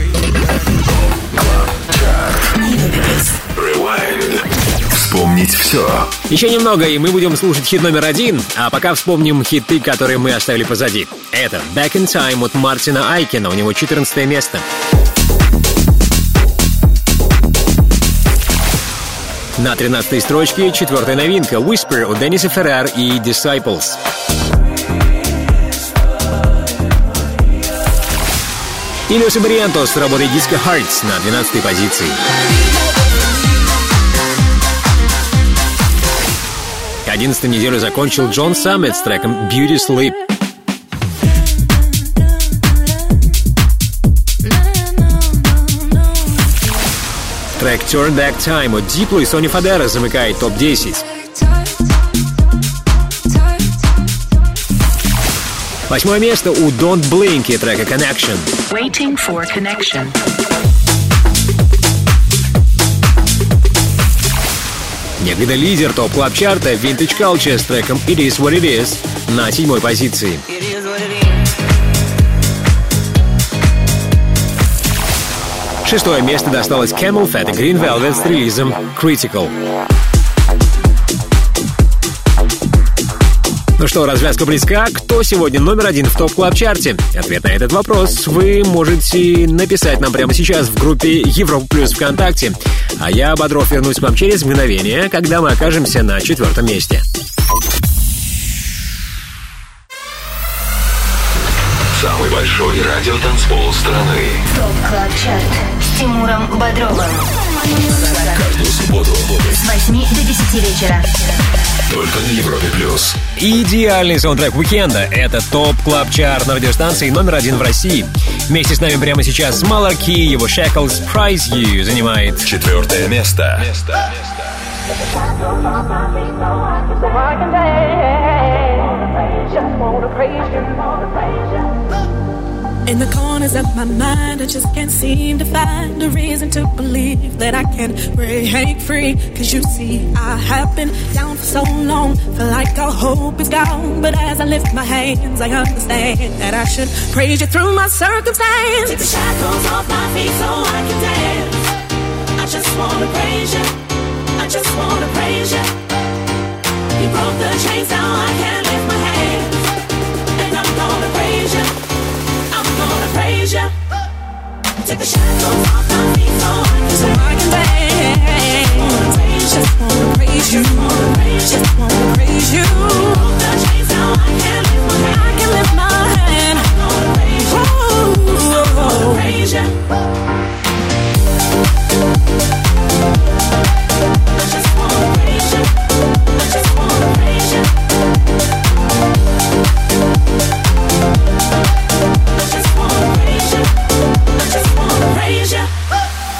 Вспомнить все. Еще немного, и мы будем слушать хит номер один, а пока вспомним хиты, которые мы оставили позади. Это Back in Time от Мартина Айкина, у него 14 место. На 13 строчке четвертая новинка Whisper у Денниса Феррар и Disciples. Ильоса Бариентос с работой Disco Hearts на 12 позиции. 11 неделю закончил Джон Саммет с треком Beauty Sleep. Трек Turn Back Time от Diplo и Сони Фадера замыкает топ-10. Восьмое место у Don't Blink и трека Connection. Waiting for connection. Некогда лидер топ-клаб-чарта Vintage Culture с треком It Is What It Is на седьмой позиции. Шестое место досталось Camel Fat и Green Velvet с релизом Critical. Ну что, развязка близка. Кто сегодня номер один в топ клаб чарте Ответ на этот вопрос вы можете написать нам прямо сейчас в группе Европа Плюс ВКонтакте. А я, Бодров, вернусь к вам через мгновение, когда мы окажемся на четвертом месте. Самый большой радиотанцпол страны. ТОП КЛАБ ЧАРТ с Тимуром Бодровым. Каждую субботу С 8 до 10 вечера. только на Европе плюс. Идеальный саундтрек уикенда — это топ клаб чарт на радиостанции номер один в России. Вместе с нами прямо сейчас Маларки, его Shackles Prize You занимает четвертое место. In the corners of my mind, I just can't seem to find a reason to believe that I can break free. Cause you see, I have been down for so long, feel like all hope is gone. But as I lift my hands, I understand that I should praise you through my circumstance. Take the shackles off my feet so I can dance. I just wanna praise you. I just wanna praise you. You broke the chains, now I can lift my hands. And I'm gonna praise you. I'm you. Take the shackles off my feet I can I wanna you. Wanna you. chains, now I can lift my hands. I can lift my hand. Ooh. Praise you.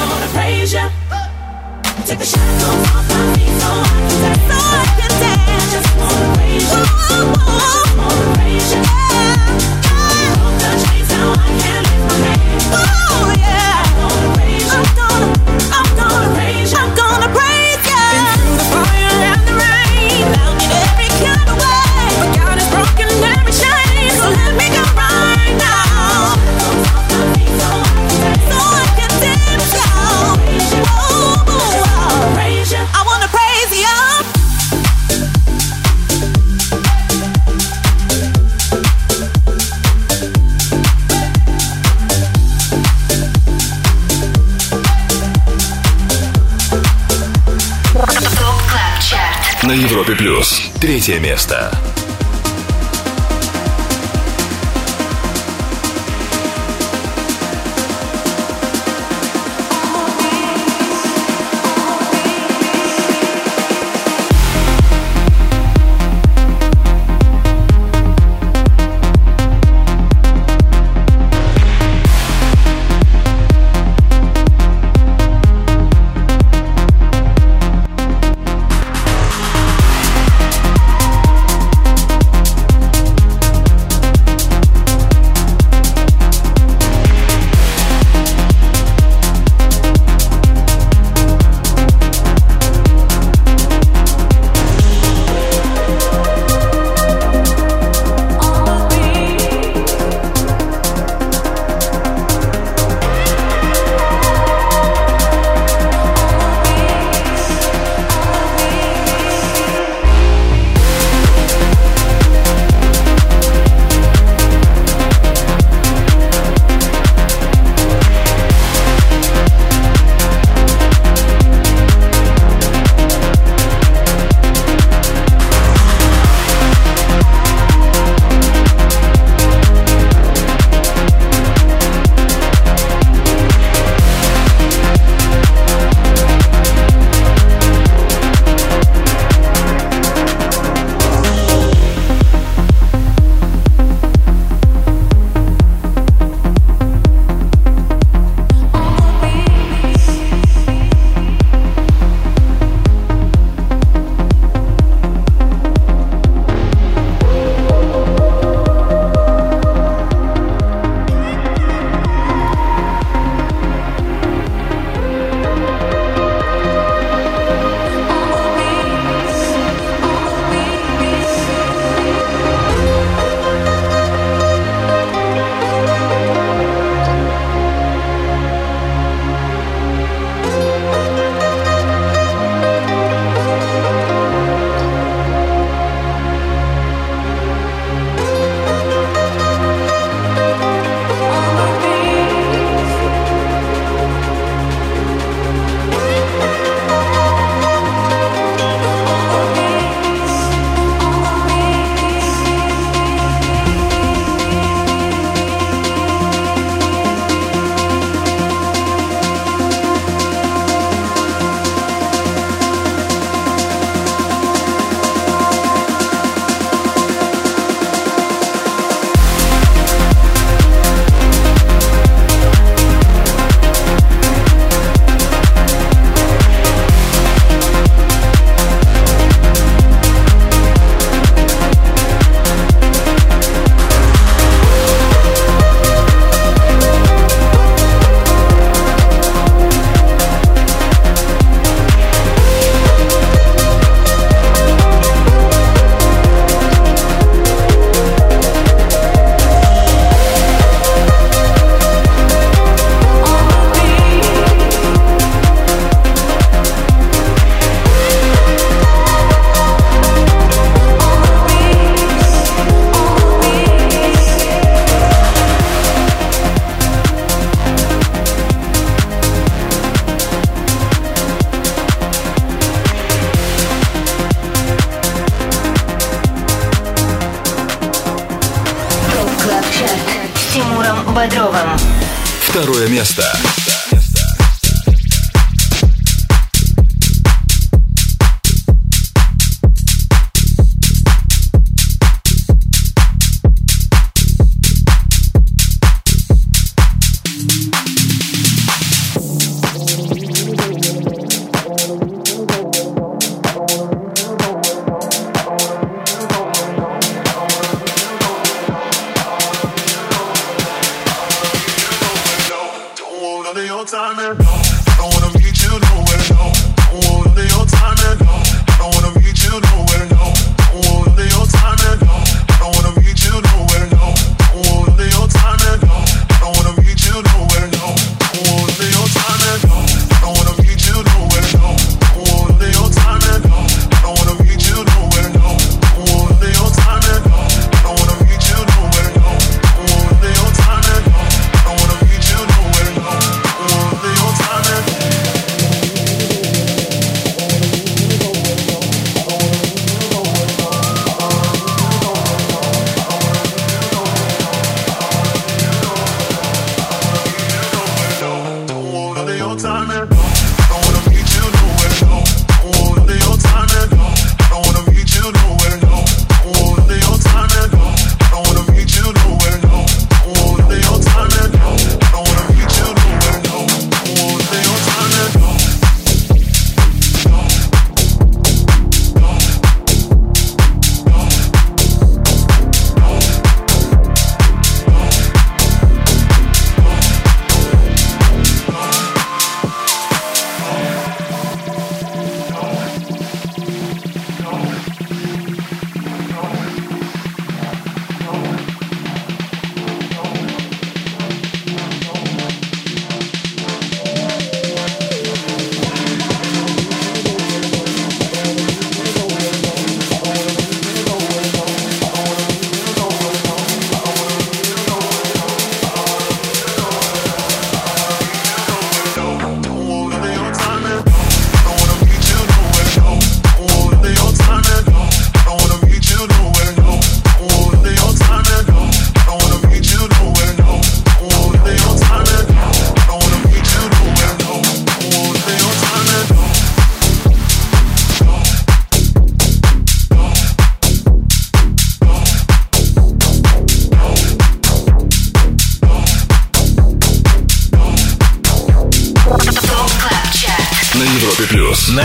I'm gonna praise you. Take the shackles off my feet so I can dance. So I can dance. Just wanna praise you. Just wanna praise you. The chains, now I can lift my hands. Oh yeah. I'm gonna praise you. I'm gonna плюс. Третье место.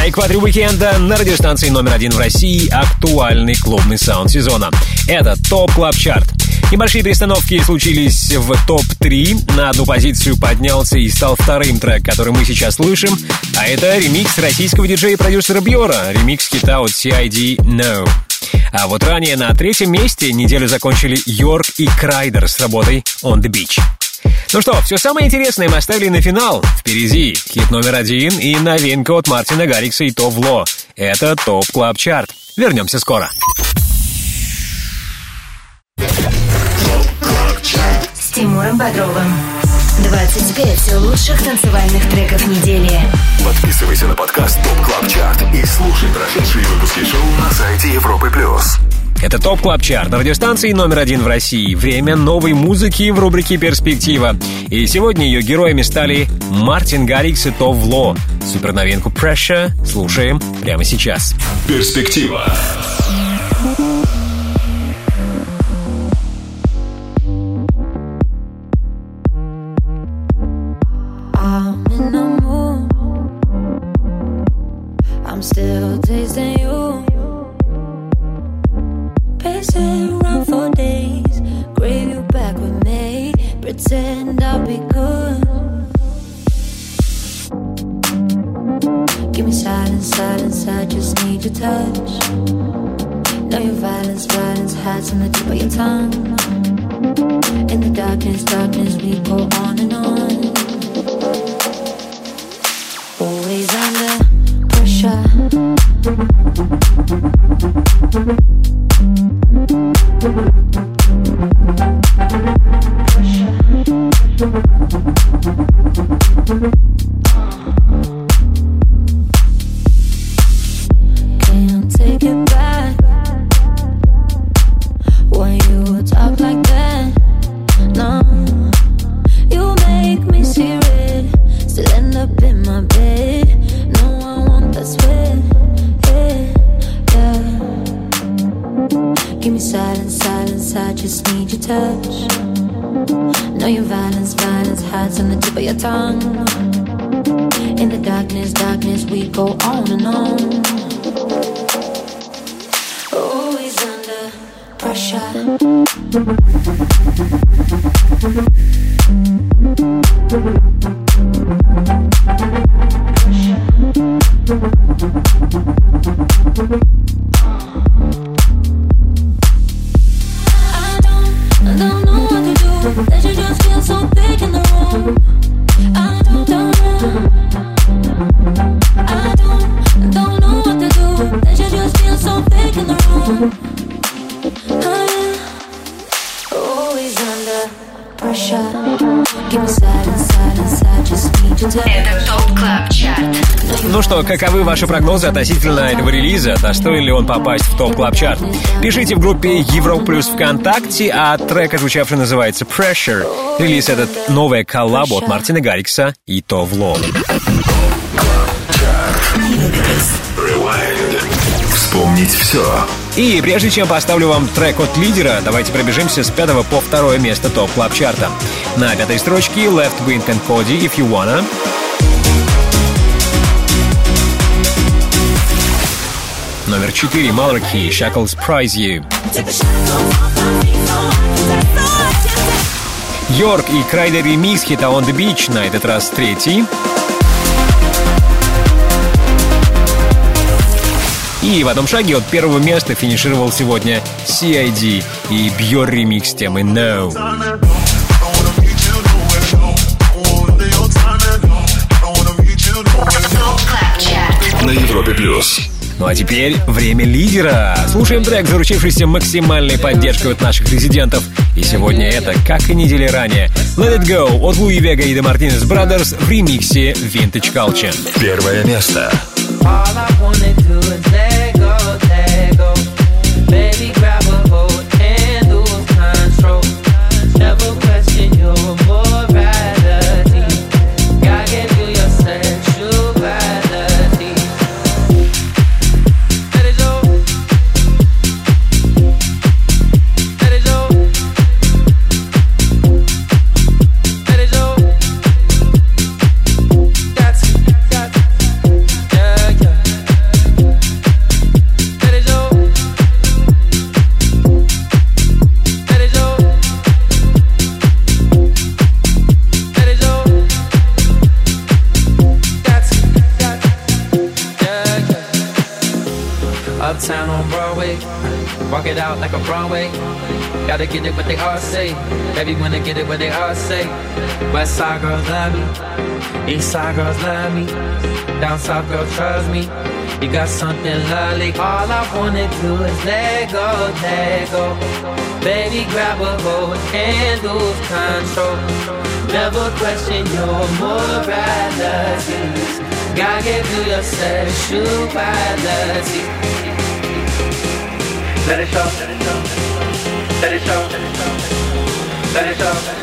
На экваторе уикенда на радиостанции номер один в России актуальный клубный саунд сезона. Это Top Club Chart. Небольшие перестановки случились в ТОП-3. На одну позицию поднялся и стал вторым трек, который мы сейчас слышим. А это ремикс российского диджея и продюсера Бьора. Ремикс хита от CID No. А вот ранее на третьем месте неделю закончили Йорк и Крайдер с работой On The Beach. Ну что, все самое интересное мы оставили на финал. Впереди хит номер один и новинка от Мартина Гаррикса и Tove Lo. Это Top Club Chart. Вернемся скоро. С Тимуром Бодровым. 25 лучших танцевальных треков недели. Подписывайся на подкаст Топ Клаб Чарт и слушай прошедшие выпуски шоу на сайте Европы плюс. Это Top Club Chart радиостанции номер один в России. Время новой музыки в рубрике «Перспектива». И сегодня ее героями стали Мартин Гаррикс и Tove Lo. Суперновинку Pressure слушаем прямо сейчас. Перспектива. Give me silence, silence. I just need your touch. Know your violence, violence hides on the tip of your tongue. In the darkness, darkness, we go on and on. Always under pressure. Ваши прогнозы относительно этого релиза? Достоин ли он попасть в топ клаб чарт Пишите в группе Европлюс ВКонтакте, а трек, звучавший, называется Pressure. Релиз этот новая коллаба от Мартина Гаррикса и Товло. Rewind. Вспомнить все. И прежде чем поставлю вам трек от лидера, давайте пробежимся с пятого по второе место топ клаб чарта На пятой строчке Left Wing and Cody If You Wanna. Номер 4 Malarkey Shackles Prize You. Йорк и Крайдер ремикс хита On The Beach на этот раз третий. И в одном шаге от первого места финишировал сегодня CID и Бьор ремикс темы No. На Европе плюс. Ну а теперь время лидера. Слушаем трек, заручившийся максимальной поддержкой от наших резидентов. И сегодня это, как и недели ранее, Let It Go от Луи Вега и The Martinez Brothers в ремиксе Vintage Culture. Первое место. Side girls love me, down south girls trust me. You got something lovely. All I wanna do is let go, let go. Baby, grab a hold and lose control. Never question your morality. Gotta get through your sexuality. Let it show. Let it show. Let it show.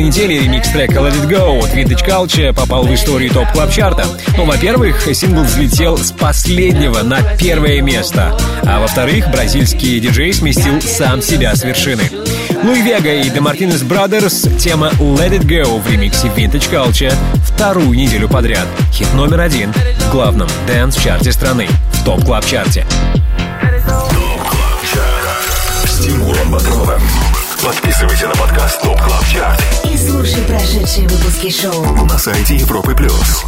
Прошлой неделе ремикс трека Let It Go от Vintage Culture попал в историю Top Club чарта Ну, во-первых, сингл взлетел с последнего на первое место, а во-вторых, бразильский диджей сместил сам себя с вершины. Луи Вега и The Martinez Brothers тема Let It Go в ремиксе Vintage Culture вторую неделю подряд. Хит номер один в главном dance-чарте страны в Top Club чарте С Тимуром Бодровым. Подписывайся на подкаст Top Club Chart И слушай прошедшие выпуски шоу. на сайте Европы плюс.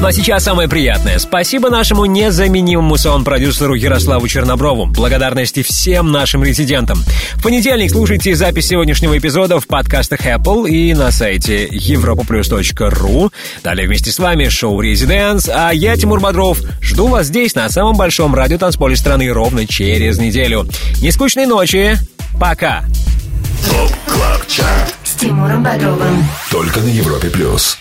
Ну а сейчас самое приятное. Спасибо нашему незаменимому саунд-продюсеру Ярославу Черноброву. Благодарности всем нашим резидентам. В понедельник слушайте запись сегодняшнего эпизода в подкастах Apple и на сайте europaplus.ru. Далее вместе с вами шоу «Residance», а я, Тимур Бодров, жду вас здесь, на самом большом радиотанцполе страны, ровно через неделю. Нескучной ночи. Пока. ТОП КЛАБ ЧАРТ С Тимуром Бодровым. Только на Европе Плюс.